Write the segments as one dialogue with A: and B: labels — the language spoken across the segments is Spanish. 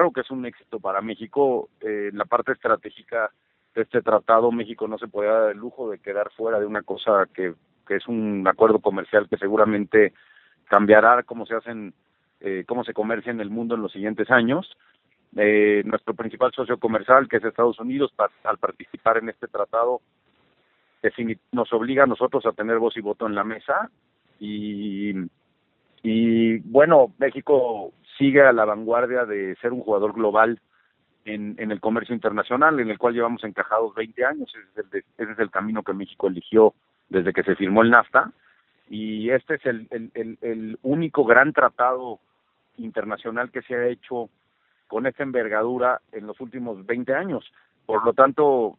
A: claro que es un éxito para México. Eh, la parte estratégica de este tratado, México no se puede dar el lujo de quedar fuera de una cosa que, que es un acuerdo comercial que seguramente cambiará cómo se hacen, eh, cómo se comercia en el mundo en los siguientes años. Eh, nuestro principal socio comercial, que es Estados Unidos, al participar en este tratado, nos obliga a nosotros a tener voz y voto en la mesa y, y bueno, México sigue a la vanguardia de ser un jugador global en, el comercio internacional, en el cual llevamos encajados 20 años. Ese es, el, ese es el camino que México eligió desde que se firmó el NAFTA. Y este es el, el, el único gran tratado internacional que se ha hecho con esta envergadura en los últimos 20 años. Por lo tanto,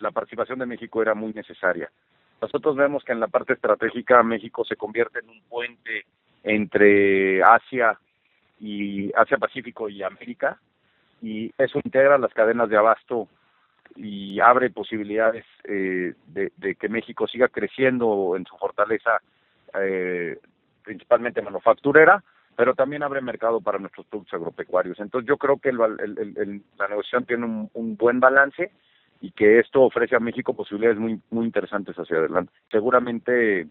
A: la participación de México era muy necesaria. Nosotros vemos que en la parte estratégica México se convierte en un puente entre Asia y Asia Pacífico y América y eso integra las cadenas de abasto y abre posibilidades eh, de, que México siga creciendo en su fortaleza eh, principalmente manufacturera, pero también abre mercado para nuestros productos agropecuarios. Entonces yo creo que el, el, el, la negociación tiene un, un, buen balance y que esto ofrece a México posibilidades muy, muy interesantes hacia adelante. Seguramente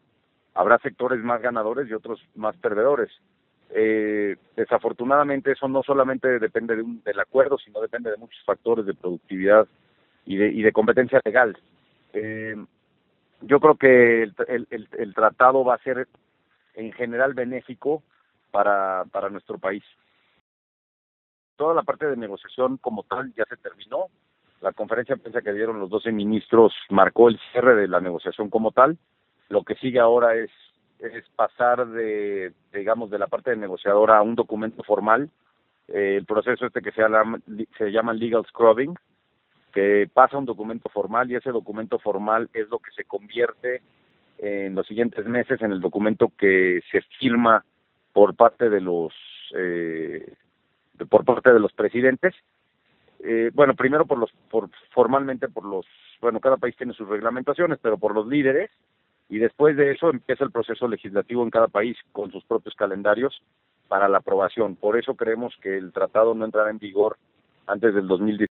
A: habrá sectores más ganadores y otros más perdedores. Eh, desafortunadamente eso no solamente depende de un, del acuerdo, sino depende de muchos factores de productividad y de, y de competencia legal. Eh, yo creo que el, el, tratado va a ser en general benéfico para, para nuestro país. Toda la parte de negociación como tal ya se terminó. La conferencia de prensa que dieron los 12 ministros marcó el cierre de la negociación como tal. Lo que sigue ahora es es pasar de, digamos, de la parte de negociadora a un documento formal, eh, el proceso este que se llama, se llama legal scrubbing, que pasa un documento formal y ese documento formal es lo que se convierte en los siguientes meses en el documento que se firma por parte de los eh, por parte de los presidentes. Eh, bueno primero por los por formalmente por los bueno cada país tiene sus reglamentaciones pero por los líderes y después de eso empieza el proceso legislativo en cada país con sus propios calendarios para la aprobación. Por eso creemos que el tratado no entrará en vigor antes del 2019.